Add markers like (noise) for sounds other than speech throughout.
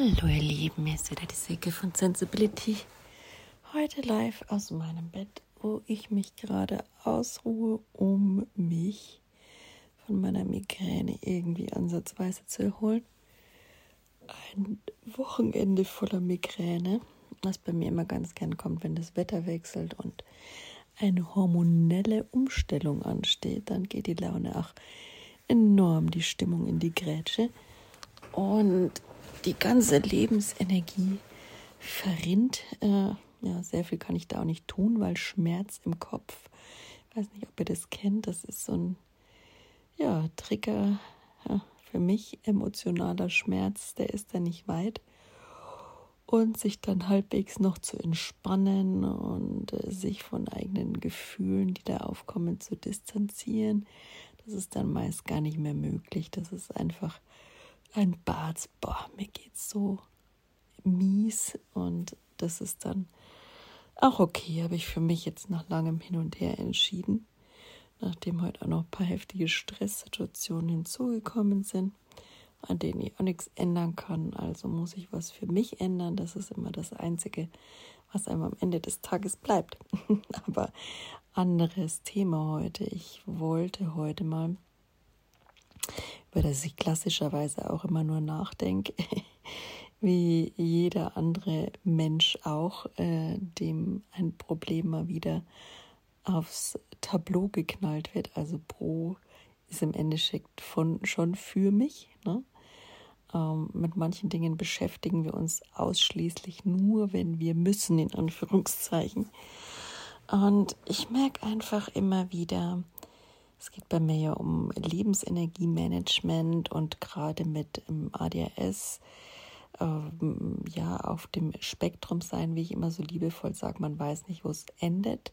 Hallo ihr Lieben, hier ist wieder die Silke von Sensibility. Heute live aus meinem Bett, wo ich mich gerade ausruhe, um mich von meiner Migräne irgendwie ansatzweise zu erholen. Ein Wochenende voller Migräne, was bei mir immer ganz gern kommt, wenn das Wetter wechselt und eine hormonelle Umstellung ansteht, dann geht die Laune auch enorm die Stimmung in die Grätsche. Und die ganze Lebensenergie verrinnt. Äh, ja, sehr viel kann ich da auch nicht tun, weil Schmerz im Kopf, ich weiß nicht, ob ihr das kennt, das ist so ein ja, Trigger ja, für mich, emotionaler Schmerz, der ist da nicht weit. Und sich dann halbwegs noch zu entspannen und äh, sich von eigenen Gefühlen, die da aufkommen, zu distanzieren, das ist dann meist gar nicht mehr möglich. Das ist einfach ein Bad, boah, mir geht's so mies und das ist dann auch okay, habe ich für mich jetzt nach langem Hin und Her entschieden, nachdem heute auch noch ein paar heftige Stresssituationen hinzugekommen sind, an denen ich auch nichts ändern kann. Also muss ich was für mich ändern. Das ist immer das Einzige, was einem am Ende des Tages bleibt. (laughs) Aber anderes Thema heute. Ich wollte heute mal über das ich klassischerweise auch immer nur nachdenke, (laughs) wie jeder andere Mensch auch, äh, dem ein Problem mal wieder aufs Tableau geknallt wird. Also Pro ist im Endeffekt von, schon für mich. Ne? Ähm, mit manchen Dingen beschäftigen wir uns ausschließlich nur, wenn wir müssen, in Anführungszeichen. Und ich merke einfach immer wieder, es geht bei mir ja um Lebensenergiemanagement und gerade mit ADHS ähm, ja auf dem Spektrum sein, wie ich immer so liebevoll sage, man weiß nicht, wo es endet.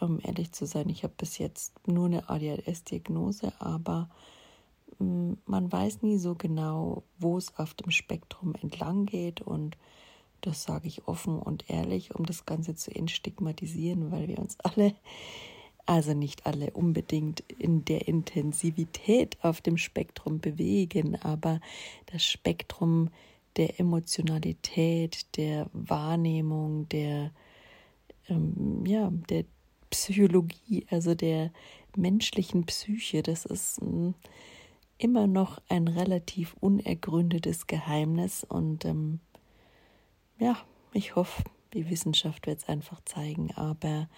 Um ehrlich zu sein, ich habe bis jetzt nur eine ADHS-Diagnose, aber ähm, man weiß nie so genau, wo es auf dem Spektrum entlang geht und das sage ich offen und ehrlich, um das Ganze zu entstigmatisieren, weil wir uns alle also nicht alle unbedingt in der Intensivität auf dem Spektrum bewegen, aber das Spektrum der Emotionalität, der Wahrnehmung, der, ähm, ja, der Psychologie, also der menschlichen Psyche, das ist ähm, immer noch ein relativ unergründetes Geheimnis und ähm, ja, ich hoffe, die Wissenschaft wird es einfach zeigen, aber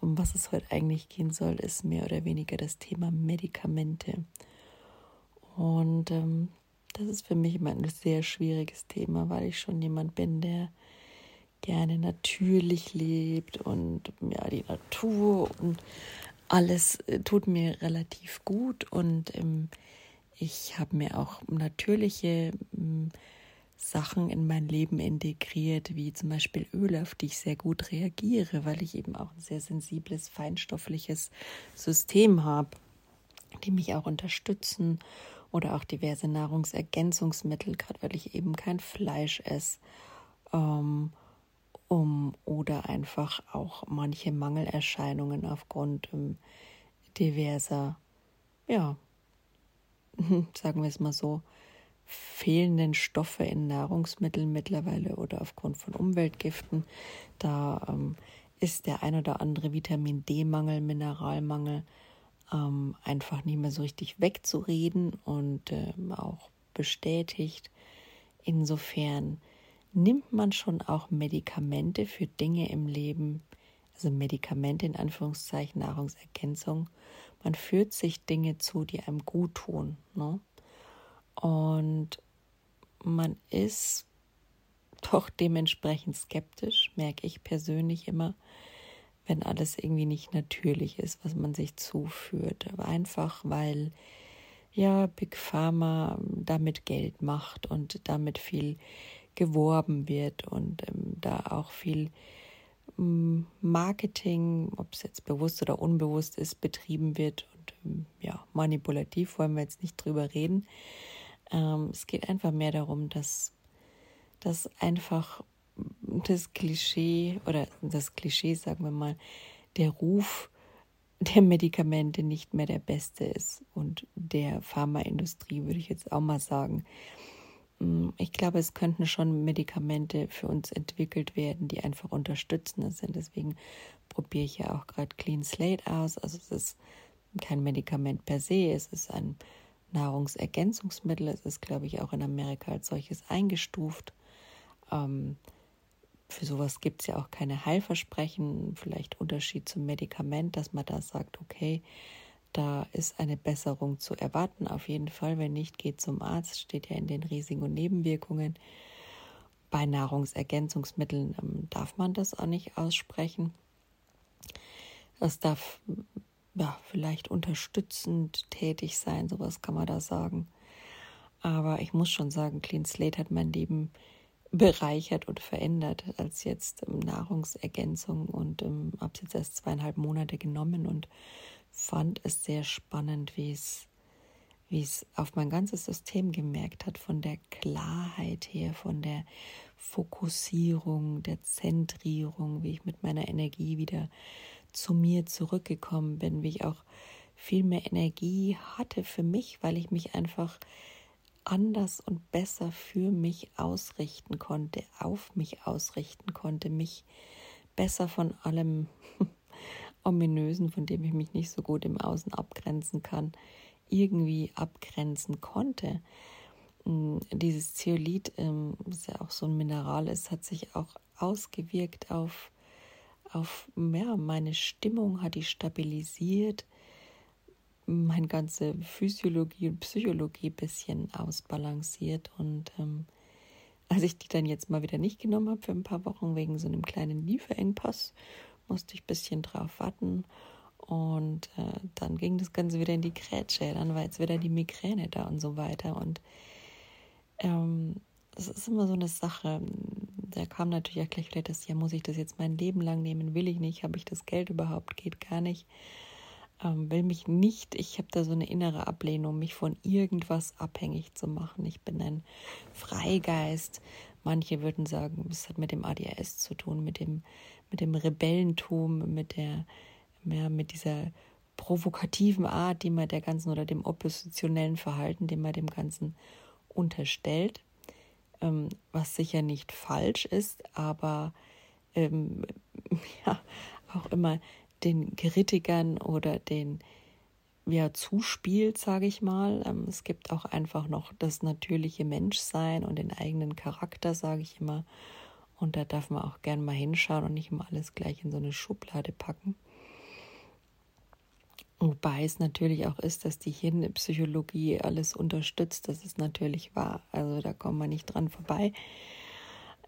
um was es heute eigentlich gehen soll, ist mehr oder weniger das Thema Medikamente. Und ähm, das ist für mich immer ein sehr schwieriges Thema, weil ich schon jemand bin, der gerne natürlich lebt und ja, die Natur und alles äh, tut mir relativ gut und ähm, ich habe mir auch natürliche ähm, Sachen in mein Leben integriert, wie zum Beispiel Öle, auf die ich sehr gut reagiere, weil ich eben auch ein sehr sensibles, feinstoffliches System habe, die mich auch unterstützen oder auch diverse Nahrungsergänzungsmittel, gerade weil ich eben kein Fleisch esse, ähm, um oder einfach auch manche Mangelerscheinungen aufgrund ähm, diverser, ja, (laughs) sagen wir es mal so, fehlenden Stoffe in Nahrungsmitteln mittlerweile oder aufgrund von Umweltgiften. Da ähm, ist der ein oder andere Vitamin D-Mangel, Mineralmangel ähm, einfach nicht mehr so richtig wegzureden und ähm, auch bestätigt. Insofern nimmt man schon auch Medikamente für Dinge im Leben, also Medikamente in Anführungszeichen, Nahrungsergänzung. Man führt sich Dinge zu, die einem gut tun. Ne? Und man ist doch dementsprechend skeptisch, merke ich persönlich immer, wenn alles irgendwie nicht natürlich ist, was man sich zuführt. Aber einfach, weil ja Big Pharma damit Geld macht und damit viel geworben wird und ähm, da auch viel ähm, Marketing, ob es jetzt bewusst oder unbewusst ist, betrieben wird und ähm, ja, manipulativ wollen wir jetzt nicht drüber reden. Ähm, es geht einfach mehr darum, dass, dass einfach das Klischee oder das Klischee, sagen wir mal, der Ruf der Medikamente nicht mehr der beste ist und der Pharmaindustrie würde ich jetzt auch mal sagen. Mm, ich glaube, es könnten schon Medikamente für uns entwickelt werden, die einfach unterstützender sind. Deswegen probiere ich ja auch gerade Clean Slate aus. Also es ist kein Medikament per se, es ist ein Nahrungsergänzungsmittel. Es ist, glaube ich, auch in Amerika als solches eingestuft. Ähm, für sowas gibt es ja auch keine Heilversprechen. Vielleicht Unterschied zum Medikament, dass man da sagt, okay, da ist eine Besserung zu erwarten. Auf jeden Fall, wenn nicht, geht zum Arzt, steht ja in den Risiken und Nebenwirkungen. Bei Nahrungsergänzungsmitteln ähm, darf man das auch nicht aussprechen. Das darf ja, vielleicht unterstützend tätig sein, sowas kann man da sagen. Aber ich muss schon sagen, Clean Slate hat mein Leben bereichert und verändert als jetzt ähm, Nahrungsergänzung und ähm, habe es jetzt erst zweieinhalb Monate genommen und fand es sehr spannend, wie es wie es auf mein ganzes System gemerkt hat, von der Klarheit her, von der Fokussierung, der Zentrierung, wie ich mit meiner Energie wieder zu mir zurückgekommen bin, wie ich auch viel mehr Energie hatte für mich, weil ich mich einfach anders und besser für mich ausrichten konnte, auf mich ausrichten konnte, mich besser von allem (laughs) Ominösen, von dem ich mich nicht so gut im Außen abgrenzen kann, irgendwie abgrenzen konnte. Mm, dieses Zeolit, ähm, was ja auch so ein Mineral ist, hat sich auch ausgewirkt auf auf ja, meine Stimmung hat die stabilisiert, meine ganze Physiologie und Psychologie ein bisschen ausbalanciert. Und ähm, als ich die dann jetzt mal wieder nicht genommen habe für ein paar Wochen wegen so einem kleinen Lieferengpass, musste ich ein bisschen drauf warten. Und äh, dann ging das Ganze wieder in die Grätsche. Dann war jetzt wieder die Migräne da und so weiter. Und ähm, es ist immer so eine Sache. Da kam natürlich auch gleich vielleicht das, ja, muss ich das jetzt mein Leben lang nehmen? Will ich nicht? Habe ich das Geld überhaupt? Geht gar nicht. Ähm, will mich nicht, ich habe da so eine innere Ablehnung, mich von irgendwas abhängig zu machen. Ich bin ein Freigeist. Manche würden sagen, es hat mit dem ADHS zu tun, mit dem, mit dem Rebellentum, mit der, ja, mit dieser provokativen Art, die man der ganzen oder dem oppositionellen Verhalten, dem man dem Ganzen unterstellt ähm, was sicher nicht falsch ist, aber ähm, (laughs) ja, auch immer den Kritikern oder den ja, zuspielt, sage ich mal. Ähm, es gibt auch einfach noch das natürliche Menschsein und den eigenen Charakter, sage ich immer. Und da darf man auch gern mal hinschauen und nicht immer alles gleich in so eine Schublade packen. Wobei es natürlich auch ist, dass die Hirnpsychologie alles unterstützt. Das ist natürlich wahr. Also da kommen wir nicht dran vorbei.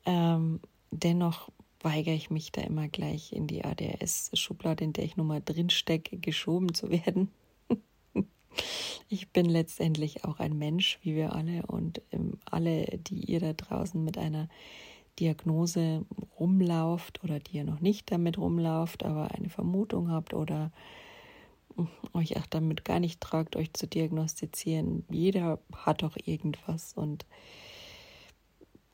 Ähm, dennoch weigere ich mich da immer gleich in die ADHS-Schublade, in der ich nun mal drinstecke, geschoben zu werden. (laughs) ich bin letztendlich auch ein Mensch, wie wir alle. Und ähm, alle, die ihr da draußen mit einer Diagnose rumlauft oder die ihr noch nicht damit rumlauft, aber eine Vermutung habt oder euch auch damit gar nicht tragt, euch zu diagnostizieren. Jeder hat doch irgendwas und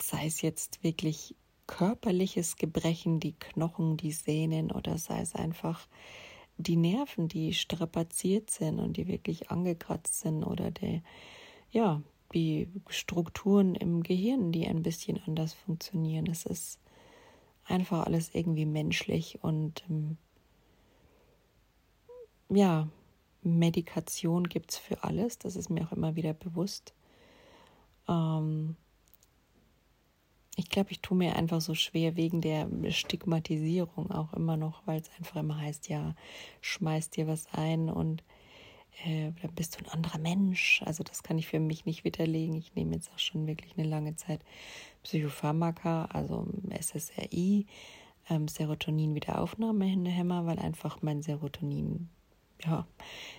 sei es jetzt wirklich körperliches Gebrechen, die Knochen, die Sehnen oder sei es einfach die Nerven, die strapaziert sind und die wirklich angekratzt sind oder die, ja, die Strukturen im Gehirn, die ein bisschen anders funktionieren. Es ist einfach alles irgendwie menschlich und ähm, ja, Medikation gibt es für alles, das ist mir auch immer wieder bewusst. Ähm, ich glaube, ich tue mir einfach so schwer wegen der Stigmatisierung auch immer noch, weil es einfach immer heißt, ja, schmeiß dir was ein und äh, dann bist du ein anderer Mensch. Also das kann ich für mich nicht widerlegen. Ich nehme jetzt auch schon wirklich eine lange Zeit Psychopharmaka, also SSRI, ähm, Serotonin-Wiederaufnahmehämmer, weil einfach mein Serotonin ja,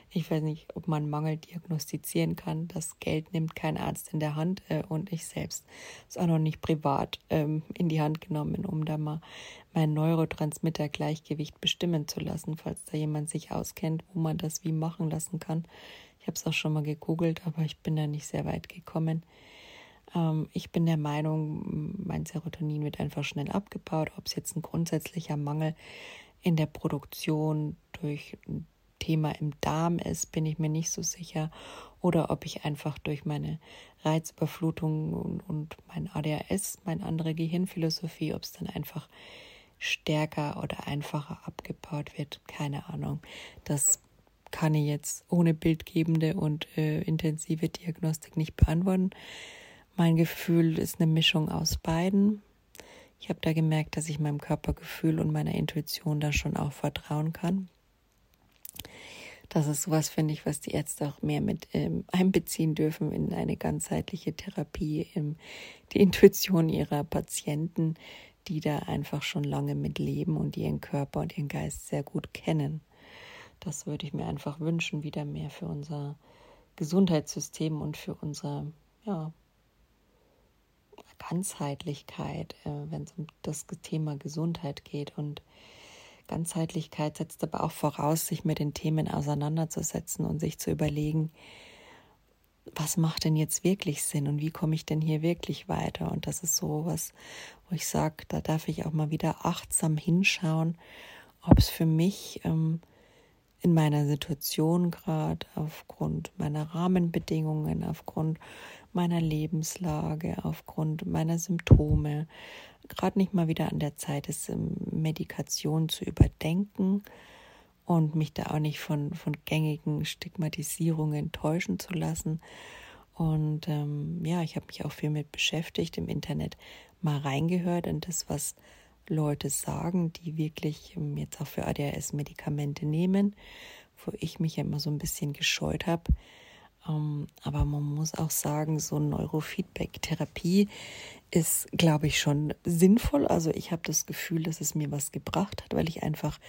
ich weiß nicht, ob man Mangel diagnostizieren kann. Das Geld nimmt kein Arzt in der Hand äh, und ich selbst ist auch noch nicht privat ähm, in die Hand genommen, um da mal mein Neurotransmitter-Gleichgewicht bestimmen zu lassen, falls da jemand sich auskennt, wo man das wie machen lassen kann. Ich habe es auch schon mal gegoogelt, aber ich bin da nicht sehr weit gekommen. Ähm, ich bin der Meinung, mein Serotonin wird einfach schnell abgebaut. Ob es jetzt ein grundsätzlicher Mangel in der Produktion durch Thema im Darm ist, bin ich mir nicht so sicher. oder ob ich einfach durch meine Reizüberflutung und, und mein ADHS, meine andere Gehirnphilosophie, ob es dann einfach stärker oder einfacher abgebaut wird, keine Ahnung. Das kann ich jetzt ohne bildgebende und äh, intensive Diagnostik nicht beantworten. Mein Gefühl ist eine Mischung aus beiden. Ich habe da gemerkt, dass ich meinem Körpergefühl und meiner Intuition da schon auch vertrauen kann. Das ist sowas, finde ich, was die Ärzte auch mehr mit ähm, einbeziehen dürfen in eine ganzheitliche Therapie, ähm, die Intuition ihrer Patienten, die da einfach schon lange mit leben und ihren Körper und ihren Geist sehr gut kennen. Das würde ich mir einfach wünschen, wieder mehr für unser Gesundheitssystem und für unsere ja, Ganzheitlichkeit, äh, wenn es um das Thema Gesundheit geht. Und Ganzheitlichkeit setzt aber auch voraus, sich mit den Themen auseinanderzusetzen und sich zu überlegen, was macht denn jetzt wirklich Sinn und wie komme ich denn hier wirklich weiter? Und das ist so was, wo ich sage, da darf ich auch mal wieder achtsam hinschauen, ob es für mich ähm, in meiner Situation gerade aufgrund meiner Rahmenbedingungen, aufgrund meiner Lebenslage, aufgrund meiner Symptome, gerade nicht mal wieder an der Zeit ist, ähm, Medikation zu überdenken und mich da auch nicht von, von gängigen Stigmatisierungen täuschen zu lassen. Und ähm, ja, ich habe mich auch viel mit beschäftigt, im Internet mal reingehört in das, was Leute sagen, die wirklich ähm, jetzt auch für ADHS Medikamente nehmen, wo ich mich ja immer so ein bisschen gescheut habe. Ähm, aber man muss auch sagen, so Neurofeedback-Therapie ist, glaube ich, schon sinnvoll. Also ich habe das Gefühl, dass es mir was gebracht hat, weil ich einfach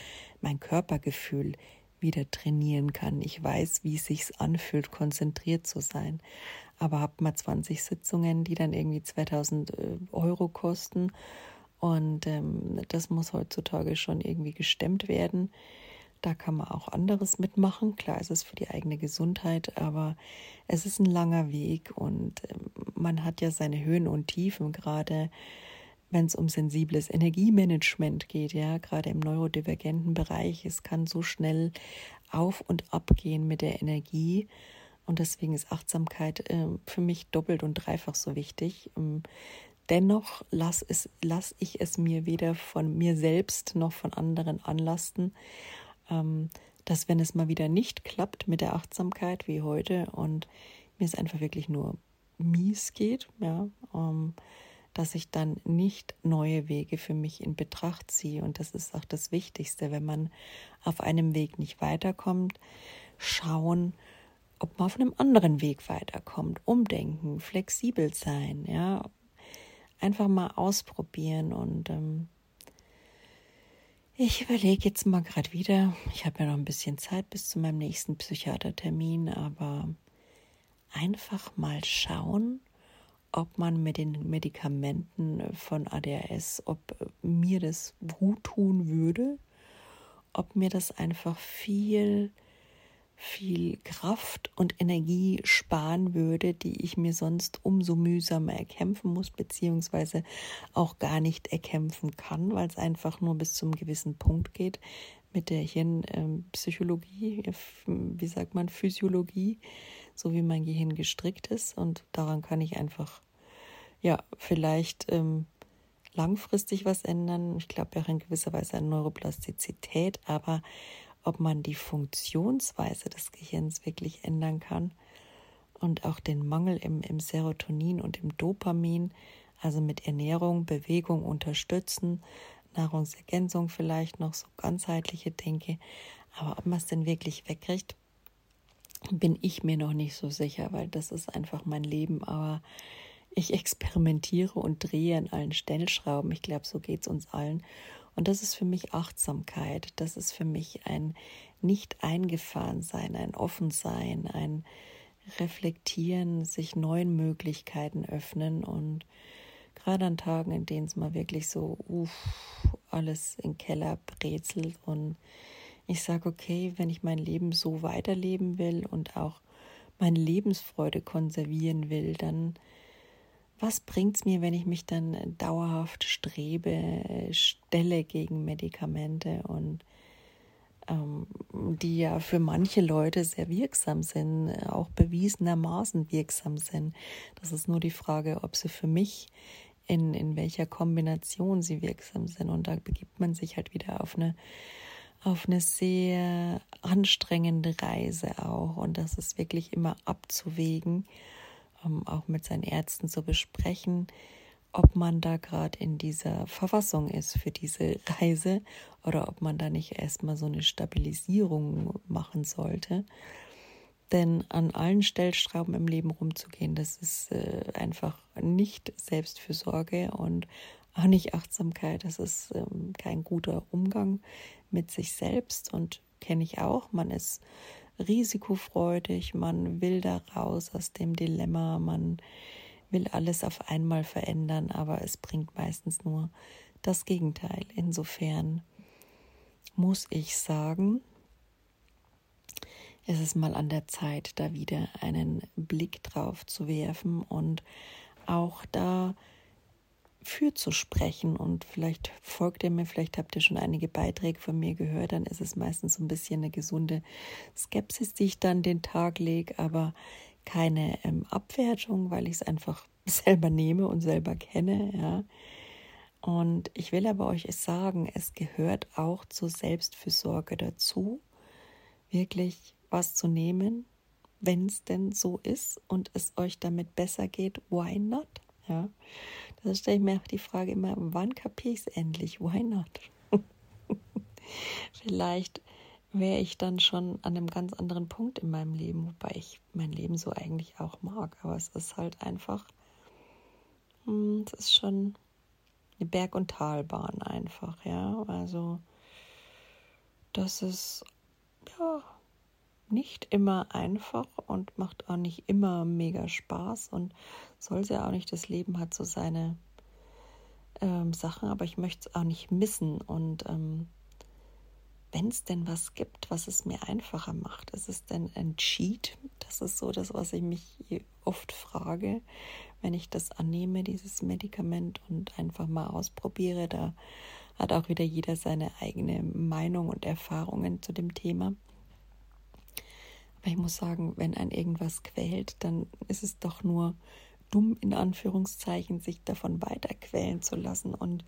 mein Körpergefühl wieder trainieren kann. Ich weiß, wie es sich anfühlt, konzentriert zu sein. Aber habe mal 20 Sitzungen, die dann irgendwie 2000 äh, Euro kosten. Und ähm, das muss heutzutage schon irgendwie gestemmt werden. Da kann man auch anderes mitmachen. Klar, es ist für die eigene Gesundheit, aber es ist ein langer Weg und ähm, man hat ja seine Höhen und Tiefen, gerade wenn es um sensibles Energiemanagement geht, ja, gerade im neurodivergenten Bereich. Es kann so schnell auf und ab gehen mit der Energie. Und deswegen ist Achtsamkeit äh, für mich doppelt und dreifach so wichtig. Ähm, dennoch lasse lass ich es mir weder von mir selbst noch von anderen anlasten, dass wenn es mal wieder nicht klappt mit der Achtsamkeit wie heute und mir es einfach wirklich nur mies geht, ja, ähm, dass ich dann nicht neue Wege für mich in Betracht ziehe. Und das ist auch das Wichtigste, wenn man auf einem Weg nicht weiterkommt, schauen, ob man auf einem anderen Weg weiterkommt, umdenken, flexibel sein, ja, einfach mal ausprobieren und ähm, ich überlege jetzt mal gerade wieder, ich habe ja noch ein bisschen Zeit bis zu meinem nächsten Psychiatertermin, aber einfach mal schauen, ob man mit den Medikamenten von ADHS, ob mir das gut tun würde, ob mir das einfach viel viel Kraft und Energie sparen würde, die ich mir sonst umso mühsamer erkämpfen muss, beziehungsweise auch gar nicht erkämpfen kann, weil es einfach nur bis zum gewissen Punkt geht mit der Hirnpsychologie, äh, wie sagt man, Physiologie, so wie mein Gehirn gestrickt ist. Und daran kann ich einfach, ja, vielleicht ähm, langfristig was ändern. Ich glaube ja auch in gewisser Weise an Neuroplastizität, aber ob man die Funktionsweise des Gehirns wirklich ändern kann und auch den Mangel im, im Serotonin und im Dopamin, also mit Ernährung, Bewegung unterstützen, Nahrungsergänzung vielleicht noch so ganzheitliche Denke, aber ob man es denn wirklich wegkriegt, bin ich mir noch nicht so sicher, weil das ist einfach mein Leben, aber ich experimentiere und drehe an allen Stellschrauben. Ich glaube, so geht es uns allen. Und das ist für mich Achtsamkeit, das ist für mich ein nicht eingefahren sein, ein offen sein, ein reflektieren, sich neuen Möglichkeiten öffnen und gerade an Tagen, in denen es mal wirklich so uff, alles in Keller brezelt und ich sage, okay, wenn ich mein Leben so weiterleben will und auch meine Lebensfreude konservieren will, dann was bringt es mir, wenn ich mich dann dauerhaft strebe, stelle gegen Medikamente und ähm, die ja für manche Leute sehr wirksam sind, auch bewiesenermaßen wirksam sind. Das ist nur die Frage, ob sie für mich in, in welcher Kombination sie wirksam sind. Und da begibt man sich halt wieder auf eine, auf eine sehr anstrengende Reise auch. Und das ist wirklich immer abzuwägen, um auch mit seinen Ärzten zu besprechen, ob man da gerade in dieser Verfassung ist für diese Reise oder ob man da nicht erstmal so eine Stabilisierung machen sollte. Denn an allen Stellstrauben im Leben rumzugehen, das ist äh, einfach nicht Selbstfürsorge und auch nicht Achtsamkeit. Das ist ähm, kein guter Umgang mit sich selbst und kenne ich auch. Man ist risikofreudig, man will da raus aus dem Dilemma, man will alles auf einmal verändern, aber es bringt meistens nur das Gegenteil. Insofern muss ich sagen, es ist mal an der Zeit, da wieder einen Blick drauf zu werfen und auch da für zu sprechen. Und vielleicht folgt ihr mir, vielleicht habt ihr schon einige Beiträge von mir gehört, dann ist es meistens so ein bisschen eine gesunde Skepsis, die ich dann den Tag lege, aber keine ähm, Abwertung, weil ich es einfach (laughs) selber nehme und selber kenne, ja. Und ich will aber euch sagen, es gehört auch zur Selbstfürsorge dazu, wirklich was zu nehmen, wenn es denn so ist und es euch damit besser geht, why not? Ja, da stelle ich mir auch die Frage immer, wann kapiere ich es endlich? Why not? (laughs) Vielleicht wäre ich dann schon an einem ganz anderen Punkt in meinem Leben, wobei ich mein Leben so eigentlich auch mag. Aber es ist halt einfach, hm, es ist schon eine Berg- und Talbahn einfach, ja. Also das ist ja nicht immer einfach und macht auch nicht immer mega Spaß und soll es ja auch nicht. Das Leben hat so seine ähm, Sachen, aber ich möchte es auch nicht missen. Und ähm, wenn es denn was gibt, was es mir einfacher macht, ist es denn ein Cheat? Das ist so das, was ich mich oft frage, wenn ich das annehme, dieses Medikament und einfach mal ausprobiere. Da hat auch wieder jeder seine eigene Meinung und Erfahrungen zu dem Thema. Ich muss sagen, wenn ein irgendwas quält, dann ist es doch nur dumm, in Anführungszeichen, sich davon weiter quälen zu lassen und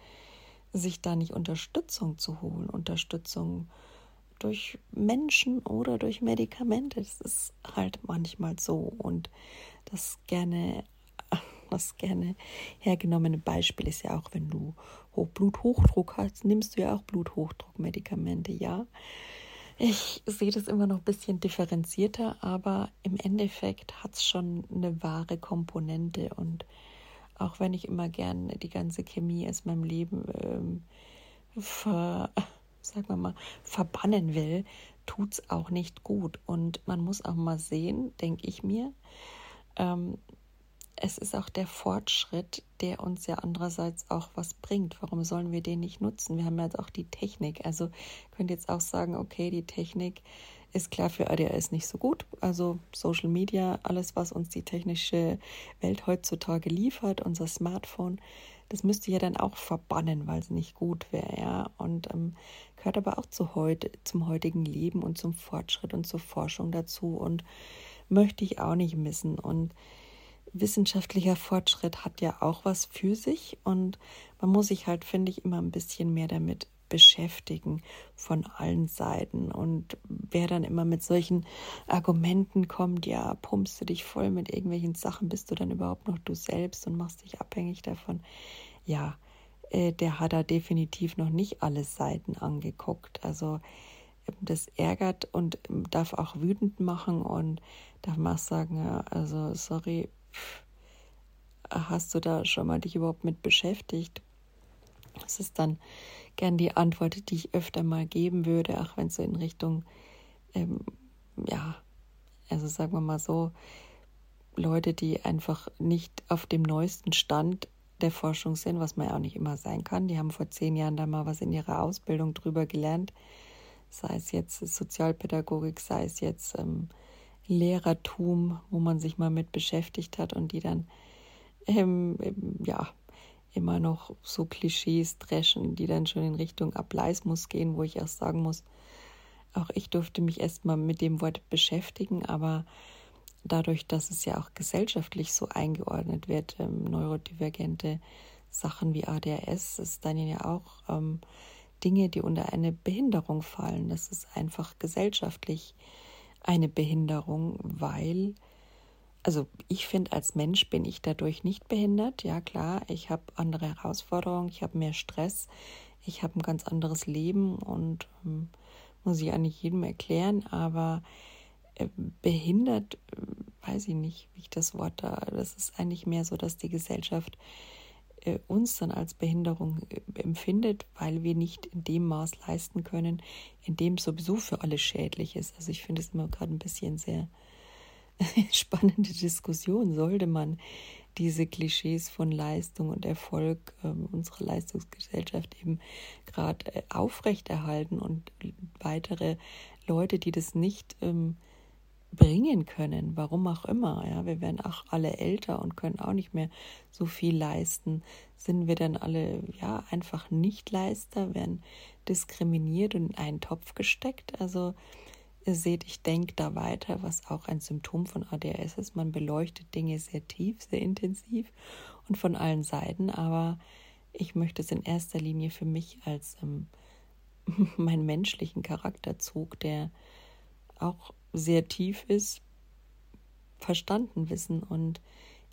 sich da nicht Unterstützung zu holen. Unterstützung durch Menschen oder durch Medikamente. Das ist halt manchmal so. Und das gerne, (laughs) das gerne hergenommene Beispiel ist ja auch, wenn du Bluthochdruck hast, nimmst du ja auch Bluthochdruckmedikamente, ja. Ich sehe das immer noch ein bisschen differenzierter, aber im Endeffekt hat es schon eine wahre Komponente. Und auch wenn ich immer gern die ganze Chemie aus meinem Leben ähm, ver, sagen wir mal, verbannen will, tut es auch nicht gut. Und man muss auch mal sehen, denke ich mir, ähm, es ist auch der Fortschritt, der uns ja andererseits auch was bringt. Warum sollen wir den nicht nutzen? Wir haben ja jetzt auch die Technik. Also könnt jetzt auch sagen, okay, die Technik ist klar für ADHS nicht so gut. Also Social Media, alles, was uns die technische Welt heutzutage liefert, unser Smartphone, das müsste ja dann auch verbannen, weil es nicht gut wäre, ja. Und ähm, gehört aber auch zu heute, zum heutigen Leben und zum Fortschritt und zur Forschung dazu und möchte ich auch nicht missen. Und wissenschaftlicher Fortschritt hat ja auch was für sich und man muss sich halt, finde ich, immer ein bisschen mehr damit beschäftigen von allen Seiten. Und wer dann immer mit solchen Argumenten kommt, ja, pumpst du dich voll mit irgendwelchen Sachen, bist du dann überhaupt noch du selbst und machst dich abhängig davon? Ja, äh, der hat da definitiv noch nicht alle Seiten angeguckt. Also das ärgert und darf auch wütend machen und darf man auch sagen, ja, also sorry, hast du da schon mal dich überhaupt mit beschäftigt? Das ist dann gern die Antwort, die ich öfter mal geben würde, auch wenn es so in Richtung, ähm, ja, also sagen wir mal so, Leute, die einfach nicht auf dem neuesten Stand der Forschung sind, was man ja auch nicht immer sein kann. Die haben vor zehn Jahren da mal was in ihrer Ausbildung drüber gelernt, sei es jetzt Sozialpädagogik, sei es jetzt ähm, Lehrertum, wo man sich mal mit beschäftigt hat und die dann ähm, ja immer noch so Klischees dreschen, die dann schon in Richtung Ableismus gehen, wo ich auch sagen muss, auch ich durfte mich erstmal mit dem Wort beschäftigen, aber dadurch, dass es ja auch gesellschaftlich so eingeordnet wird, ähm, neurodivergente Sachen wie ADHS, ist dann ja auch ähm, Dinge, die unter eine Behinderung fallen. Das ist einfach gesellschaftlich eine Behinderung, weil, also ich finde, als Mensch bin ich dadurch nicht behindert. Ja klar, ich habe andere Herausforderungen, ich habe mehr Stress, ich habe ein ganz anderes Leben und ähm, muss ich eigentlich jedem erklären, aber äh, behindert, äh, weiß ich nicht, wie ich das Wort da, das ist eigentlich mehr so, dass die Gesellschaft äh, uns dann als Behinderung äh, empfindet, weil wir nicht in dem Maß leisten können, in dem es sowieso für alle schädlich ist. Also ich finde es immer gerade ein bisschen sehr (laughs) spannende Diskussion. Sollte man diese Klischees von Leistung und Erfolg äh, unserer Leistungsgesellschaft eben gerade äh, aufrechterhalten und weitere Leute, die das nicht ähm, bringen können, warum auch immer. Ja, wir werden auch alle älter und können auch nicht mehr so viel leisten. Sind wir dann alle ja einfach nicht Leister, werden diskriminiert und in einen Topf gesteckt? Also ihr seht, ich denke da weiter, was auch ein Symptom von ADHS ist. Man beleuchtet Dinge sehr tief, sehr intensiv und von allen Seiten, aber ich möchte es in erster Linie für mich als ähm, (laughs) meinen menschlichen Charakterzug, der auch sehr tief ist, verstanden wissen. Und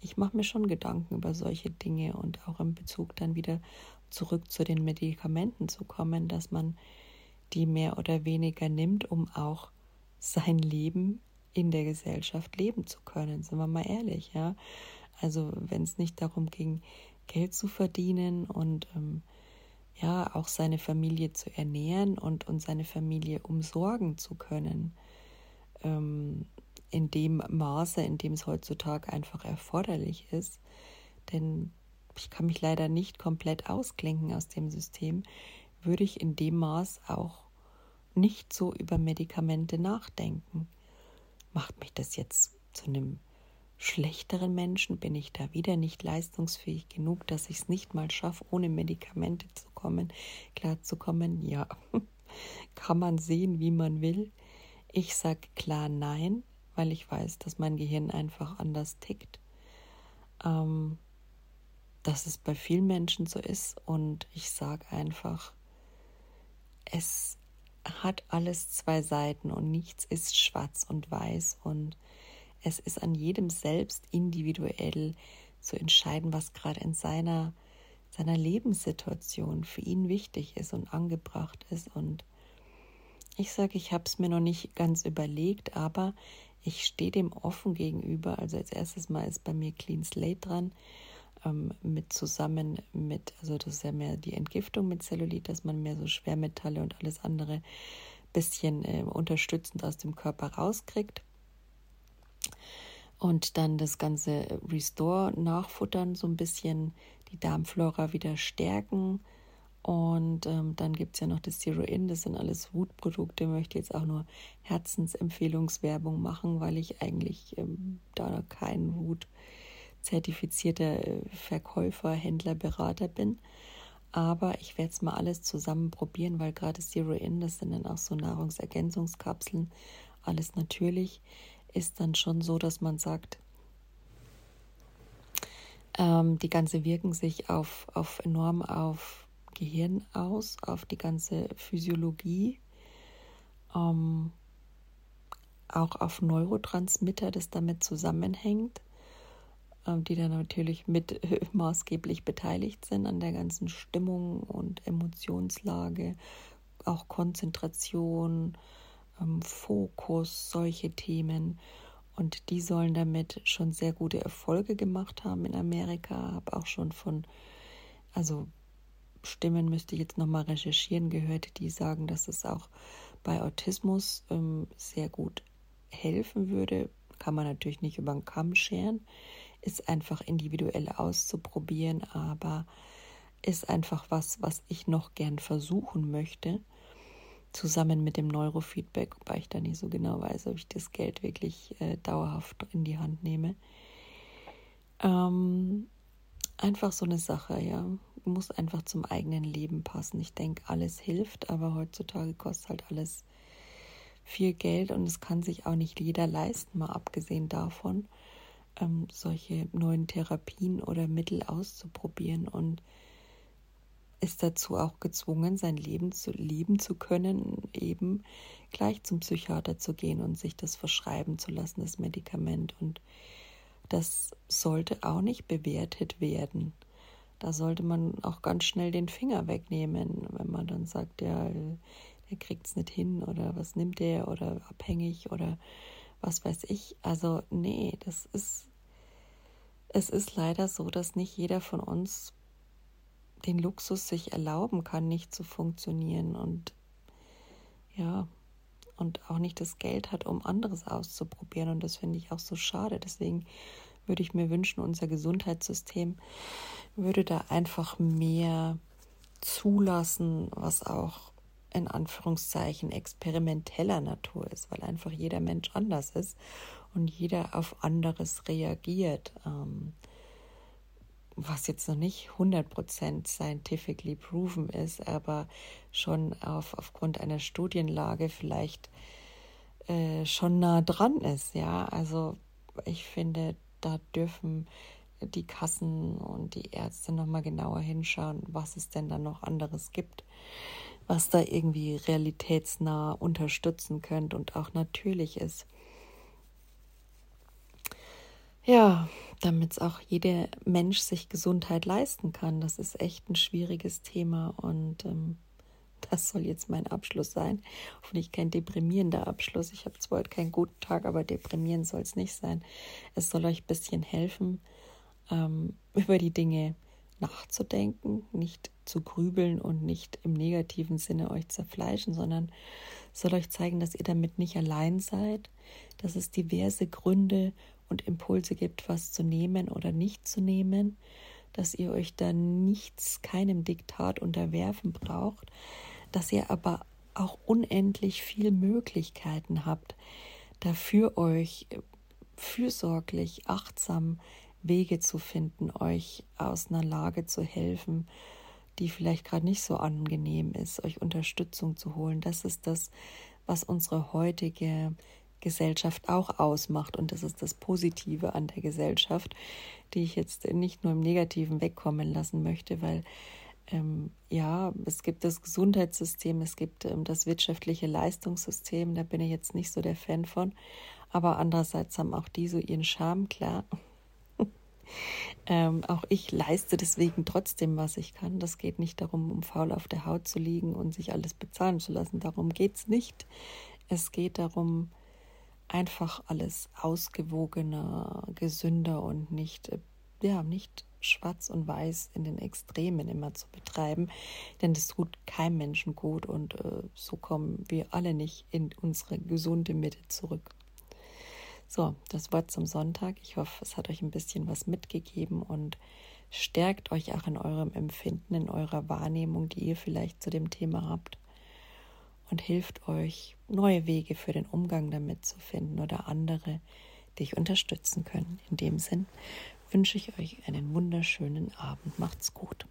ich mache mir schon Gedanken über solche Dinge und auch in Bezug dann wieder zurück zu den Medikamenten zu kommen, dass man die mehr oder weniger nimmt, um auch sein Leben in der Gesellschaft leben zu können. Sind wir mal ehrlich, ja. Also wenn es nicht darum ging, Geld zu verdienen und ähm, ja auch seine Familie zu ernähren und, und seine Familie umsorgen zu können, ähm, in dem Maße, in dem es heutzutage einfach erforderlich ist. Denn ich kann mich leider nicht komplett ausklinken aus dem System, würde ich in dem Maß auch nicht so über Medikamente nachdenken. Macht mich das jetzt zu einem schlechteren Menschen? Bin ich da wieder nicht leistungsfähig genug, dass ich es nicht mal schaffe, ohne Medikamente zu kommen, klarzukommen? Ja, (laughs) kann man sehen, wie man will. Ich sage klar nein, weil ich weiß, dass mein Gehirn einfach anders tickt. Ähm, dass es bei vielen Menschen so ist und ich sage einfach, es hat alles zwei Seiten und nichts ist schwarz und weiß und es ist an jedem selbst individuell zu entscheiden, was gerade in seiner, seiner Lebenssituation für ihn wichtig ist und angebracht ist und ich sage, ich habe es mir noch nicht ganz überlegt, aber ich stehe dem offen gegenüber. Also als erstes Mal ist bei mir Clean Slate dran, ähm, mit zusammen mit, also das ist ja mehr die Entgiftung mit Zellulit, dass man mehr so Schwermetalle und alles andere bisschen äh, unterstützend aus dem Körper rauskriegt. Und dann das ganze Restore nachfuttern, so ein bisschen die Darmflora wieder stärken und ähm, dann gibt es ja noch das Zero In, das sind alles Wutprodukte. Ich möchte jetzt auch nur Herzensempfehlungswerbung machen, weil ich eigentlich ähm, da kein Wut-zertifizierter äh, Verkäufer, Händler, Berater bin. Aber ich werde es mal alles zusammen probieren, weil gerade Zero In, das sind dann auch so Nahrungsergänzungskapseln, alles natürlich, ist dann schon so, dass man sagt, ähm, die ganze wirken sich auf, auf enorm auf Gehirn aus, auf die ganze Physiologie, ähm, auch auf Neurotransmitter, das damit zusammenhängt, ähm, die dann natürlich mit äh, (laughs) maßgeblich beteiligt sind an der ganzen Stimmung und Emotionslage, auch Konzentration, ähm, Fokus, solche Themen. Und die sollen damit schon sehr gute Erfolge gemacht haben in Amerika. Habe auch schon von, also Stimmen müsste ich jetzt nochmal recherchieren, gehört, die sagen, dass es auch bei Autismus ähm, sehr gut helfen würde. Kann man natürlich nicht über den Kamm scheren, ist einfach individuell auszuprobieren, aber ist einfach was, was ich noch gern versuchen möchte, zusammen mit dem Neurofeedback, wobei ich da nicht so genau weiß, ob ich das Geld wirklich äh, dauerhaft in die Hand nehme. Ähm, einfach so eine Sache, ja muss einfach zum eigenen Leben passen. Ich denke, alles hilft, aber heutzutage kostet halt alles viel Geld und es kann sich auch nicht jeder leisten, mal abgesehen davon, ähm, solche neuen Therapien oder Mittel auszuprobieren und ist dazu auch gezwungen, sein Leben zu leben zu können, eben gleich zum Psychiater zu gehen und sich das verschreiben zu lassen, das Medikament. Und das sollte auch nicht bewertet werden. Da sollte man auch ganz schnell den Finger wegnehmen, wenn man dann sagt, ja, der kriegt es nicht hin oder was nimmt der oder abhängig oder was weiß ich. Also nee, das ist, es ist leider so, dass nicht jeder von uns den Luxus sich erlauben kann, nicht zu funktionieren und ja, und auch nicht das Geld hat, um anderes auszuprobieren. Und das finde ich auch so schade. Deswegen würde ich mir wünschen, unser Gesundheitssystem würde da einfach mehr zulassen, was auch in Anführungszeichen experimenteller Natur ist, weil einfach jeder Mensch anders ist und jeder auf anderes reagiert. Ähm, was jetzt noch nicht 100% scientifically proven ist, aber schon auf, aufgrund einer Studienlage vielleicht äh, schon nah dran ist. Ja, also ich finde, da dürfen die Kassen und die Ärzte nochmal genauer hinschauen, was es denn da noch anderes gibt, was da irgendwie realitätsnah unterstützen könnte und auch natürlich ist. Ja, damit es auch jeder Mensch sich Gesundheit leisten kann. Das ist echt ein schwieriges Thema und ähm, das soll jetzt mein Abschluss sein. Hoffentlich kein deprimierender Abschluss. Ich habe zwar heute keinen guten Tag, aber deprimierend soll es nicht sein. Es soll euch ein bisschen helfen, ähm, (laughs) über die Dinge nachzudenken, nicht zu grübeln und nicht im negativen Sinne euch zerfleischen, sondern soll euch zeigen, dass ihr damit nicht allein seid, dass es diverse Gründe und Impulse gibt, was zu nehmen oder nicht zu nehmen, dass ihr euch dann nichts, keinem Diktat unterwerfen braucht, dass ihr aber auch unendlich viel Möglichkeiten habt, dafür euch fürsorglich, achtsam Wege zu finden, euch aus einer Lage zu helfen, die vielleicht gerade nicht so angenehm ist, euch Unterstützung zu holen. Das ist das, was unsere heutige Gesellschaft auch ausmacht. Und das ist das Positive an der Gesellschaft, die ich jetzt nicht nur im Negativen wegkommen lassen möchte, weil ähm, ja, es gibt das Gesundheitssystem, es gibt ähm, das wirtschaftliche Leistungssystem, da bin ich jetzt nicht so der Fan von. Aber andererseits haben auch die so ihren Charme, klar. (laughs) ähm, auch ich leiste deswegen trotzdem, was ich kann. Das geht nicht darum, um faul auf der Haut zu liegen und sich alles bezahlen zu lassen. Darum geht es nicht. Es geht darum, einfach alles ausgewogener, gesünder und nicht, äh, ja, nicht schwarz und weiß in den Extremen immer zu betreiben, denn das tut keinem Menschen gut und äh, so kommen wir alle nicht in unsere gesunde Mitte zurück. So, das Wort zum Sonntag. Ich hoffe, es hat euch ein bisschen was mitgegeben und stärkt euch auch in eurem Empfinden, in eurer Wahrnehmung, die ihr vielleicht zu dem Thema habt und hilft euch, neue Wege für den Umgang damit zu finden oder andere, die euch unterstützen können. In dem Sinn wünsche ich euch einen wunderschönen Abend. Macht's gut.